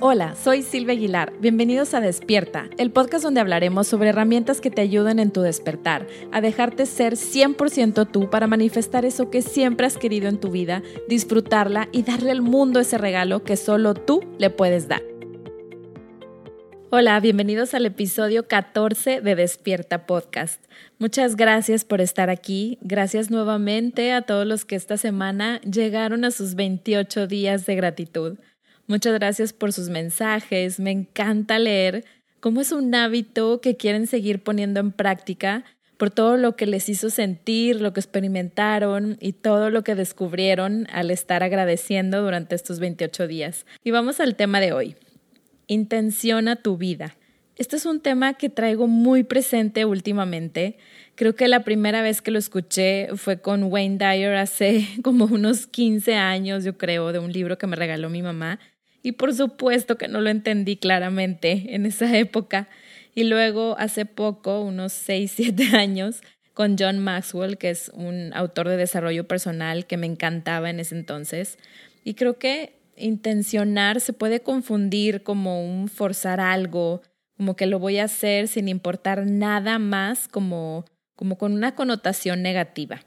Hola, soy Silvia Aguilar. Bienvenidos a Despierta, el podcast donde hablaremos sobre herramientas que te ayuden en tu despertar, a dejarte ser 100% tú para manifestar eso que siempre has querido en tu vida, disfrutarla y darle al mundo ese regalo que solo tú le puedes dar. Hola, bienvenidos al episodio 14 de Despierta Podcast. Muchas gracias por estar aquí. Gracias nuevamente a todos los que esta semana llegaron a sus 28 días de gratitud. Muchas gracias por sus mensajes. Me encanta leer cómo es un hábito que quieren seguir poniendo en práctica por todo lo que les hizo sentir, lo que experimentaron y todo lo que descubrieron al estar agradeciendo durante estos 28 días. Y vamos al tema de hoy. Intenciona tu vida. Este es un tema que traigo muy presente últimamente. Creo que la primera vez que lo escuché fue con Wayne Dyer hace como unos 15 años, yo creo, de un libro que me regaló mi mamá. Y por supuesto que no lo entendí claramente en esa época. Y luego hace poco, unos 6, 7 años, con John Maxwell, que es un autor de desarrollo personal que me encantaba en ese entonces. Y creo que intencionar se puede confundir como un forzar algo, como que lo voy a hacer sin importar nada más, como, como con una connotación negativa.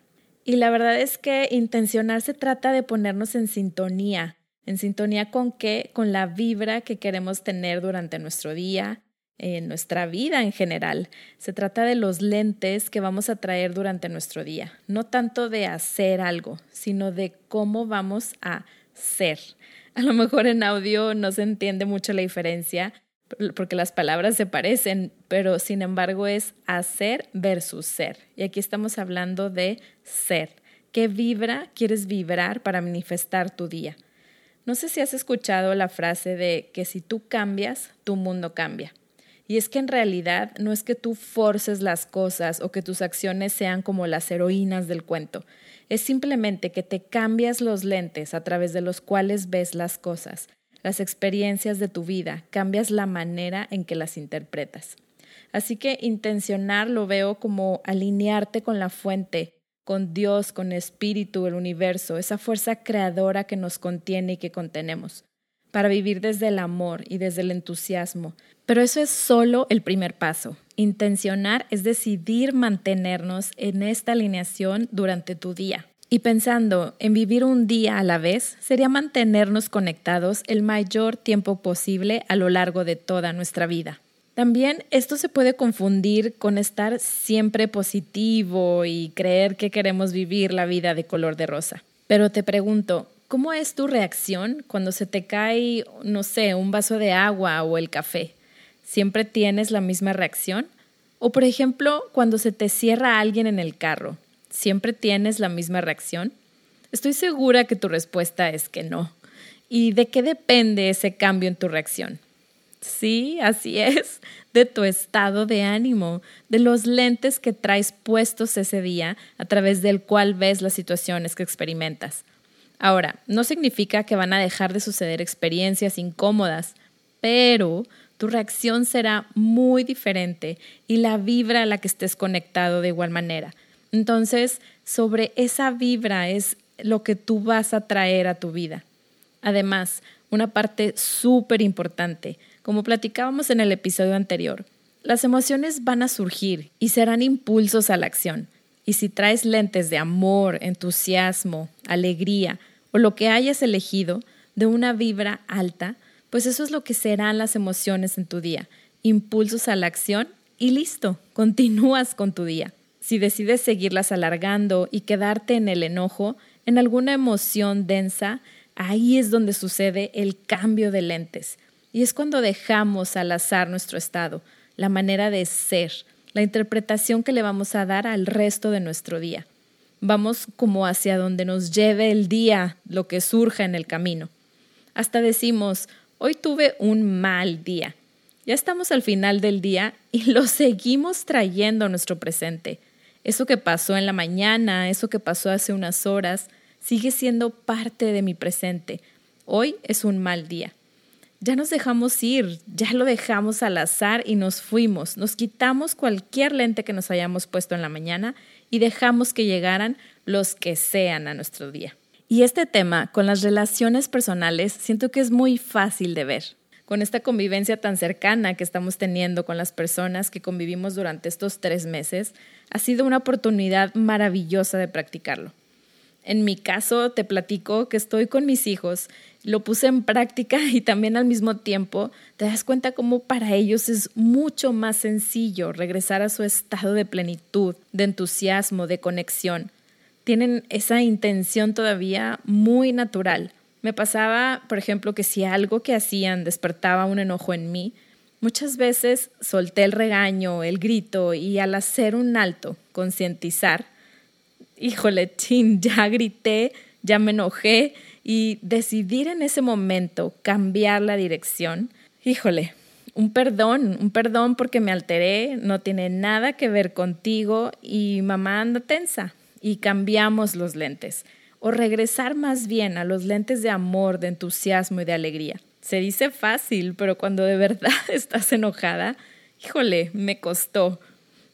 Y la verdad es que intencionar se trata de ponernos en sintonía ¿En sintonía con qué? Con la vibra que queremos tener durante nuestro día, en nuestra vida en general. Se trata de los lentes que vamos a traer durante nuestro día. No tanto de hacer algo, sino de cómo vamos a ser. A lo mejor en audio no se entiende mucho la diferencia porque las palabras se parecen, pero sin embargo es hacer versus ser. Y aquí estamos hablando de ser. ¿Qué vibra quieres vibrar para manifestar tu día? No sé si has escuchado la frase de que si tú cambias, tu mundo cambia. Y es que en realidad no es que tú forces las cosas o que tus acciones sean como las heroínas del cuento. Es simplemente que te cambias los lentes a través de los cuales ves las cosas, las experiencias de tu vida, cambias la manera en que las interpretas. Así que intencionar lo veo como alinearte con la fuente, con Dios, con Espíritu, el universo, esa fuerza creadora que nos contiene y que contenemos, para vivir desde el amor y desde el entusiasmo. Pero eso es solo el primer paso. Intencionar es decidir mantenernos en esta alineación durante tu día. Y pensando en vivir un día a la vez, sería mantenernos conectados el mayor tiempo posible a lo largo de toda nuestra vida. También esto se puede confundir con estar siempre positivo y creer que queremos vivir la vida de color de rosa. Pero te pregunto, ¿cómo es tu reacción cuando se te cae, no sé, un vaso de agua o el café? ¿Siempre tienes la misma reacción? O por ejemplo, cuando se te cierra alguien en el carro, ¿siempre tienes la misma reacción? Estoy segura que tu respuesta es que no. ¿Y de qué depende ese cambio en tu reacción? Sí, así es, de tu estado de ánimo, de los lentes que traes puestos ese día a través del cual ves las situaciones que experimentas. Ahora, no significa que van a dejar de suceder experiencias incómodas, pero tu reacción será muy diferente y la vibra a la que estés conectado de igual manera. Entonces, sobre esa vibra es lo que tú vas a traer a tu vida. Además, una parte súper importante, como platicábamos en el episodio anterior, las emociones van a surgir y serán impulsos a la acción. Y si traes lentes de amor, entusiasmo, alegría o lo que hayas elegido de una vibra alta, pues eso es lo que serán las emociones en tu día. Impulsos a la acción y listo, continúas con tu día. Si decides seguirlas alargando y quedarte en el enojo, en alguna emoción densa, ahí es donde sucede el cambio de lentes. Y es cuando dejamos al azar nuestro estado, la manera de ser, la interpretación que le vamos a dar al resto de nuestro día. Vamos como hacia donde nos lleve el día, lo que surja en el camino. Hasta decimos, hoy tuve un mal día. Ya estamos al final del día y lo seguimos trayendo a nuestro presente. Eso que pasó en la mañana, eso que pasó hace unas horas, sigue siendo parte de mi presente. Hoy es un mal día ya nos dejamos ir, ya lo dejamos al azar y nos fuimos. Nos quitamos cualquier lente que nos hayamos puesto en la mañana y dejamos que llegaran los que sean a nuestro día. Y este tema con las relaciones personales siento que es muy fácil de ver. con esta convivencia tan cercana que estamos teniendo con las personas que convivimos durante estos tres meses, ha sido una oportunidad maravillosa de practicarlo. En mi caso, te platico que estoy con mis hijos, lo puse en práctica y también al mismo tiempo te das cuenta cómo para ellos es mucho más sencillo regresar a su estado de plenitud, de entusiasmo, de conexión. Tienen esa intención todavía muy natural me pasaba, por ejemplo, que si algo que hacían despertaba un enojo en mí, muchas veces solté el regaño, el grito y al hacer un alto, concientizar, híjole, chin, ya grité, ya me enojé y decidir en ese momento cambiar la dirección, híjole, un perdón, un perdón porque me alteré, no tiene nada que ver contigo y mamá anda tensa y cambiamos los lentes o regresar más bien a los lentes de amor, de entusiasmo y de alegría. Se dice fácil, pero cuando de verdad estás enojada, híjole, me costó.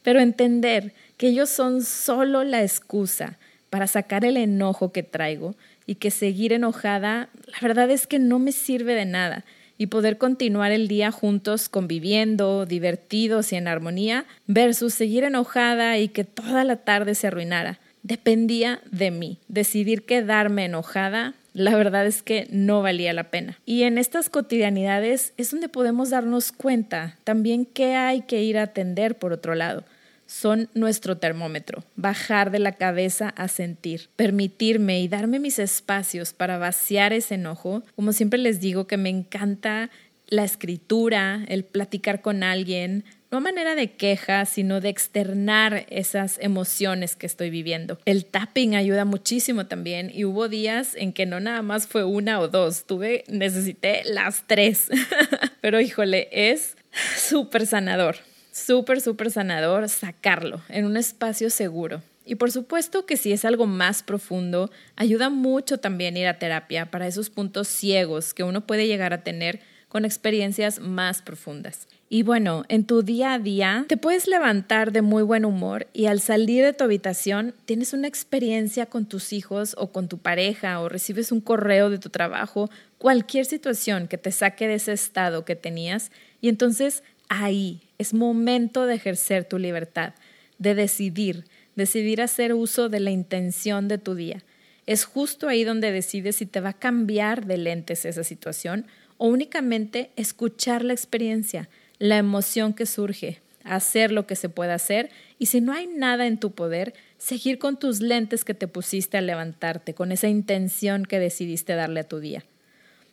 Pero entender que ellos son solo la excusa para sacar el enojo que traigo y que seguir enojada, la verdad es que no me sirve de nada y poder continuar el día juntos conviviendo, divertidos y en armonía, versus seguir enojada y que toda la tarde se arruinara dependía de mí. Decidir quedarme enojada, la verdad es que no valía la pena. Y en estas cotidianidades es donde podemos darnos cuenta también qué hay que ir a atender por otro lado. Son nuestro termómetro, bajar de la cabeza a sentir, permitirme y darme mis espacios para vaciar ese enojo. Como siempre les digo que me encanta la escritura, el platicar con alguien, no a manera de queja, sino de externar esas emociones que estoy viviendo. El tapping ayuda muchísimo también y hubo días en que no nada más fue una o dos, tuve, necesité las tres. Pero híjole, es súper sanador, súper, súper sanador sacarlo en un espacio seguro. Y por supuesto que si es algo más profundo, ayuda mucho también ir a terapia para esos puntos ciegos que uno puede llegar a tener con experiencias más profundas. Y bueno, en tu día a día te puedes levantar de muy buen humor y al salir de tu habitación tienes una experiencia con tus hijos o con tu pareja o recibes un correo de tu trabajo, cualquier situación que te saque de ese estado que tenías y entonces ahí es momento de ejercer tu libertad, de decidir, decidir hacer uso de la intención de tu día. Es justo ahí donde decides si te va a cambiar de lentes esa situación o únicamente escuchar la experiencia la emoción que surge, hacer lo que se pueda hacer y si no hay nada en tu poder, seguir con tus lentes que te pusiste al levantarte, con esa intención que decidiste darle a tu día.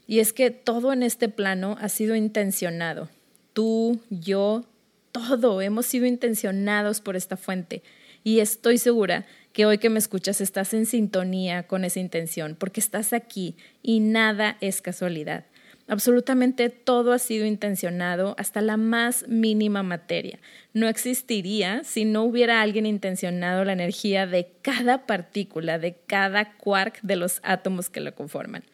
Y es que todo en este plano ha sido intencionado. Tú, yo, todo hemos sido intencionados por esta fuente. Y estoy segura que hoy que me escuchas estás en sintonía con esa intención, porque estás aquí y nada es casualidad. Absolutamente todo ha sido intencionado hasta la más mínima materia. No existiría si no hubiera alguien intencionado la energía de cada partícula, de cada quark de los átomos que lo conforman.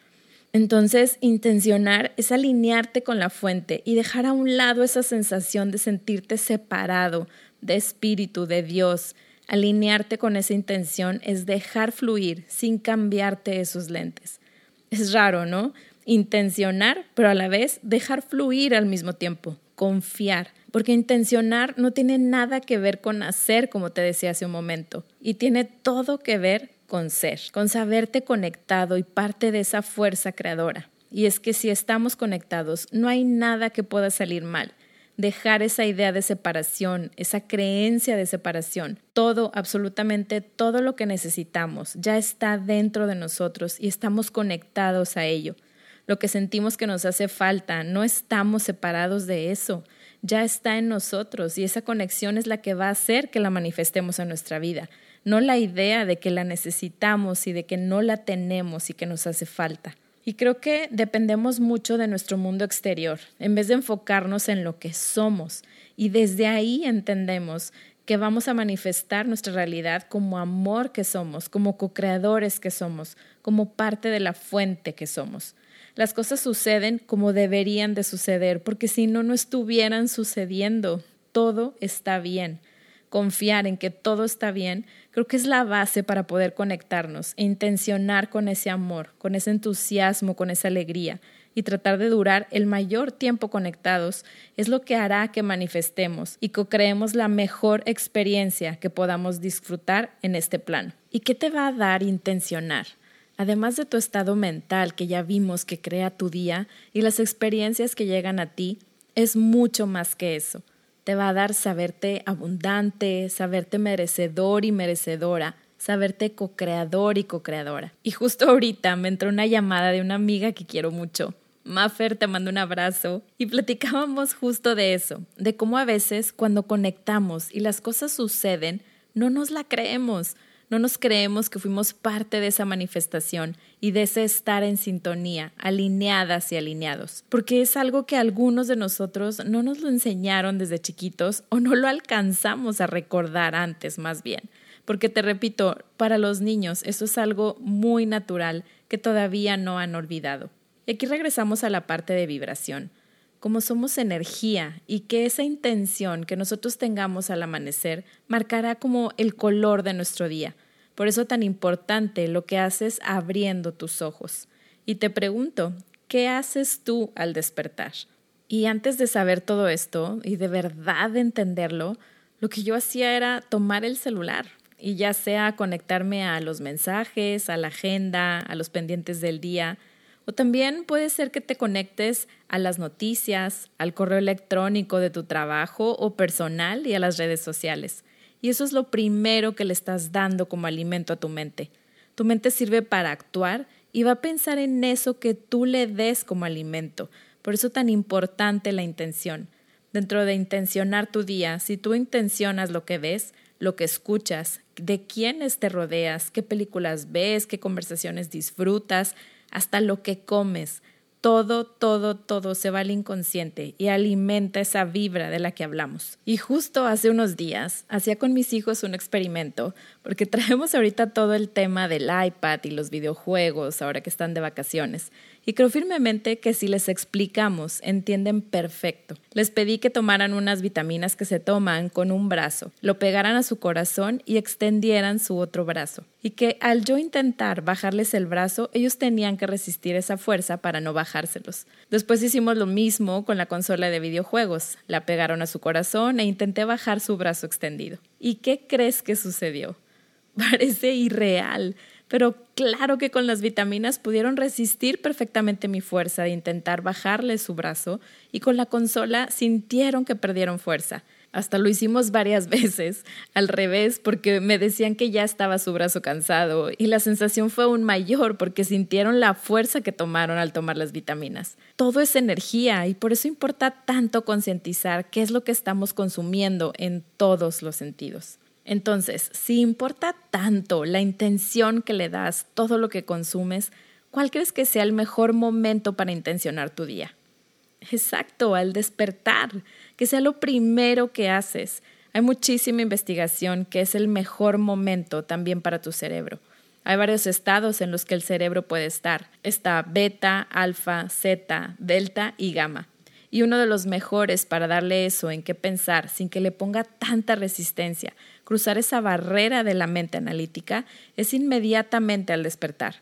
Entonces, intencionar es alinearte con la fuente y dejar a un lado esa sensación de sentirte separado de espíritu, de Dios. Alinearte con esa intención es dejar fluir sin cambiarte esos lentes. Es raro, ¿no? intencionar, pero a la vez dejar fluir al mismo tiempo, confiar, porque intencionar no tiene nada que ver con hacer, como te decía hace un momento, y tiene todo que ver con ser, con saberte conectado y parte de esa fuerza creadora. Y es que si estamos conectados, no hay nada que pueda salir mal. Dejar esa idea de separación, esa creencia de separación, todo, absolutamente todo lo que necesitamos ya está dentro de nosotros y estamos conectados a ello lo que sentimos que nos hace falta, no estamos separados de eso, ya está en nosotros y esa conexión es la que va a hacer que la manifestemos en nuestra vida, no la idea de que la necesitamos y de que no la tenemos y que nos hace falta. Y creo que dependemos mucho de nuestro mundo exterior, en vez de enfocarnos en lo que somos. Y desde ahí entendemos que vamos a manifestar nuestra realidad como amor que somos, como co-creadores que somos, como parte de la fuente que somos las cosas suceden como deberían de suceder, porque si no, no estuvieran sucediendo. Todo está bien. Confiar en que todo está bien, creo que es la base para poder conectarnos e intencionar con ese amor, con ese entusiasmo, con esa alegría y tratar de durar el mayor tiempo conectados es lo que hará que manifestemos y co-creemos la mejor experiencia que podamos disfrutar en este plano. ¿Y qué te va a dar intencionar? Además de tu estado mental que ya vimos que crea tu día y las experiencias que llegan a ti, es mucho más que eso. Te va a dar saberte abundante, saberte merecedor y merecedora, saberte co-creador y co-creadora. Y justo ahorita me entró una llamada de una amiga que quiero mucho. Maffer, te mando un abrazo. Y platicábamos justo de eso, de cómo a veces cuando conectamos y las cosas suceden, no nos la creemos. No nos creemos que fuimos parte de esa manifestación y de ese estar en sintonía, alineadas y alineados, porque es algo que algunos de nosotros no nos lo enseñaron desde chiquitos o no lo alcanzamos a recordar antes más bien. Porque te repito, para los niños eso es algo muy natural que todavía no han olvidado. Y aquí regresamos a la parte de vibración. Como somos energía y que esa intención que nosotros tengamos al amanecer marcará como el color de nuestro día. Por eso tan importante lo que haces abriendo tus ojos. Y te pregunto, ¿qué haces tú al despertar? Y antes de saber todo esto y de verdad entenderlo, lo que yo hacía era tomar el celular, y ya sea conectarme a los mensajes, a la agenda, a los pendientes del día, o también puede ser que te conectes a las noticias, al correo electrónico de tu trabajo o personal y a las redes sociales. Y eso es lo primero que le estás dando como alimento a tu mente. Tu mente sirve para actuar y va a pensar en eso que tú le des como alimento. Por eso tan importante la intención. Dentro de intencionar tu día, si tú intencionas lo que ves, lo que escuchas, de quiénes te rodeas, qué películas ves, qué conversaciones disfrutas, hasta lo que comes, todo, todo, todo se va al inconsciente y alimenta esa vibra de la que hablamos. Y justo hace unos días hacía con mis hijos un experimento, porque traemos ahorita todo el tema del iPad y los videojuegos ahora que están de vacaciones. Y creo firmemente que si les explicamos, entienden perfecto. Les pedí que tomaran unas vitaminas que se toman con un brazo, lo pegaran a su corazón y extendieran su otro brazo. Y que al yo intentar bajarles el brazo, ellos tenían que resistir esa fuerza para no bajárselos. Después hicimos lo mismo con la consola de videojuegos. La pegaron a su corazón e intenté bajar su brazo extendido. ¿Y qué crees que sucedió? Parece irreal pero claro que con las vitaminas pudieron resistir perfectamente mi fuerza de intentar bajarle su brazo y con la consola sintieron que perdieron fuerza. Hasta lo hicimos varias veces, al revés, porque me decían que ya estaba su brazo cansado y la sensación fue aún mayor porque sintieron la fuerza que tomaron al tomar las vitaminas. Todo es energía y por eso importa tanto concientizar qué es lo que estamos consumiendo en todos los sentidos. Entonces, si importa tanto la intención que le das, todo lo que consumes, ¿cuál crees que sea el mejor momento para intencionar tu día? Exacto, al despertar, que sea lo primero que haces. Hay muchísima investigación que es el mejor momento también para tu cerebro. Hay varios estados en los que el cerebro puede estar. Está beta, alfa, zeta, delta y gamma. Y uno de los mejores para darle eso en qué pensar sin que le ponga tanta resistencia, cruzar esa barrera de la mente analítica, es inmediatamente al despertar.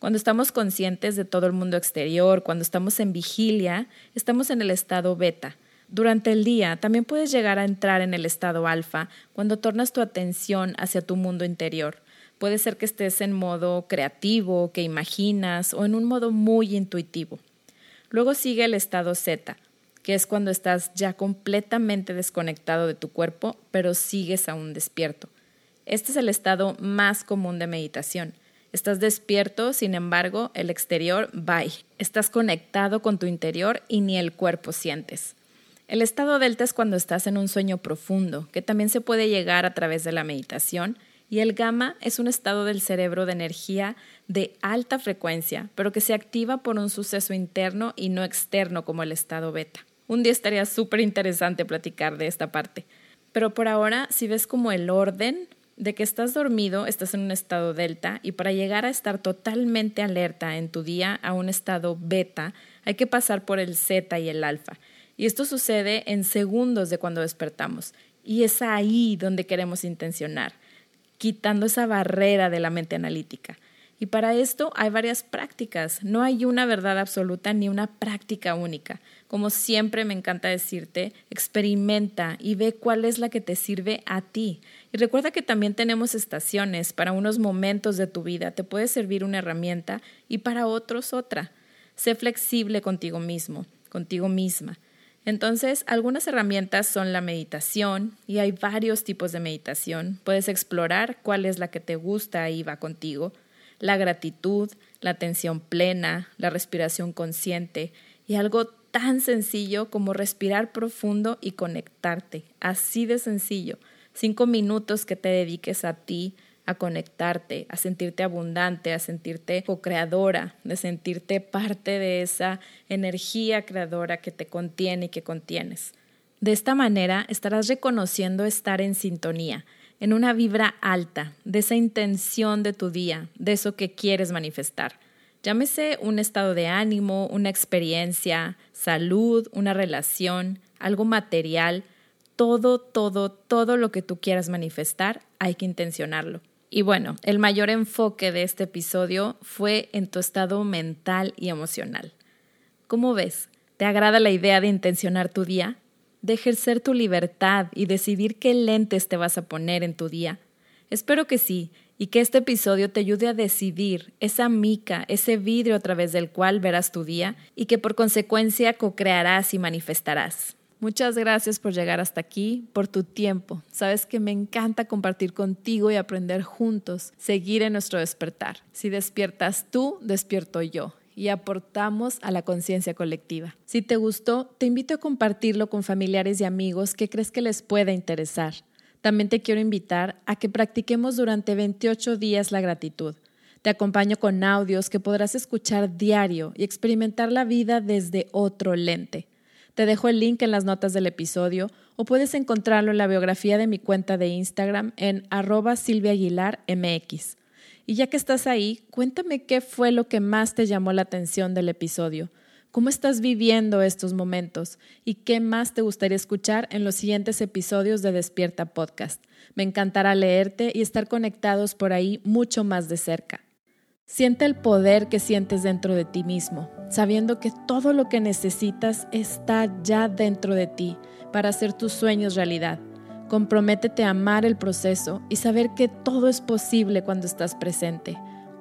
Cuando estamos conscientes de todo el mundo exterior, cuando estamos en vigilia, estamos en el estado beta. Durante el día también puedes llegar a entrar en el estado alfa cuando tornas tu atención hacia tu mundo interior. Puede ser que estés en modo creativo, que imaginas o en un modo muy intuitivo. Luego sigue el estado zeta, que es cuando estás ya completamente desconectado de tu cuerpo, pero sigues aún despierto. Este es el estado más común de meditación. Estás despierto, sin embargo, el exterior, bye. Estás conectado con tu interior y ni el cuerpo sientes. El estado delta es cuando estás en un sueño profundo, que también se puede llegar a través de la meditación, y el gamma es un estado del cerebro de energía de alta frecuencia, pero que se activa por un suceso interno y no externo como el estado beta. Un día estaría súper interesante platicar de esta parte. Pero por ahora, si ves como el orden de que estás dormido, estás en un estado delta y para llegar a estar totalmente alerta en tu día a un estado beta, hay que pasar por el zeta y el alfa. Y esto sucede en segundos de cuando despertamos. Y es ahí donde queremos intencionar, quitando esa barrera de la mente analítica. Y para esto hay varias prácticas. No hay una verdad absoluta ni una práctica única. Como siempre me encanta decirte, experimenta y ve cuál es la que te sirve a ti. Y recuerda que también tenemos estaciones para unos momentos de tu vida. Te puede servir una herramienta y para otros otra. Sé flexible contigo mismo, contigo misma. Entonces, algunas herramientas son la meditación y hay varios tipos de meditación. Puedes explorar cuál es la que te gusta y va contigo la gratitud, la atención plena, la respiración consciente y algo tan sencillo como respirar profundo y conectarte. Así de sencillo. Cinco minutos que te dediques a ti, a conectarte, a sentirte abundante, a sentirte co-creadora, de sentirte parte de esa energía creadora que te contiene y que contienes. De esta manera estarás reconociendo estar en sintonía, en una vibra alta, de esa intención de tu día, de eso que quieres manifestar. Llámese un estado de ánimo, una experiencia, salud, una relación, algo material, todo, todo, todo lo que tú quieras manifestar, hay que intencionarlo. Y bueno, el mayor enfoque de este episodio fue en tu estado mental y emocional. ¿Cómo ves? ¿Te agrada la idea de intencionar tu día? De ejercer tu libertad y decidir qué lentes te vas a poner en tu día? Espero que sí, y que este episodio te ayude a decidir esa mica, ese vidrio a través del cual verás tu día y que por consecuencia co-crearás y manifestarás. Muchas gracias por llegar hasta aquí, por tu tiempo. Sabes que me encanta compartir contigo y aprender juntos, seguir en nuestro despertar. Si despiertas tú, despierto yo y aportamos a la conciencia colectiva. Si te gustó, te invito a compartirlo con familiares y amigos que crees que les pueda interesar. También te quiero invitar a que practiquemos durante 28 días la gratitud. Te acompaño con audios que podrás escuchar diario y experimentar la vida desde otro lente. Te dejo el link en las notas del episodio o puedes encontrarlo en la biografía de mi cuenta de Instagram en arroba. Y ya que estás ahí, cuéntame qué fue lo que más te llamó la atención del episodio. ¿Cómo estás viviendo estos momentos? ¿Y qué más te gustaría escuchar en los siguientes episodios de Despierta Podcast? Me encantará leerte y estar conectados por ahí mucho más de cerca. Siente el poder que sientes dentro de ti mismo, sabiendo que todo lo que necesitas está ya dentro de ti para hacer tus sueños realidad. Comprométete a amar el proceso y saber que todo es posible cuando estás presente,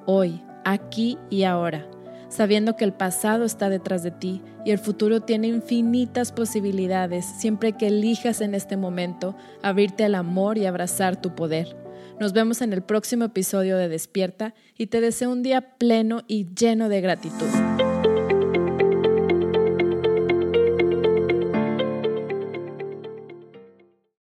hoy, aquí y ahora, sabiendo que el pasado está detrás de ti y el futuro tiene infinitas posibilidades siempre que elijas en este momento abrirte al amor y abrazar tu poder. Nos vemos en el próximo episodio de Despierta y te deseo un día pleno y lleno de gratitud.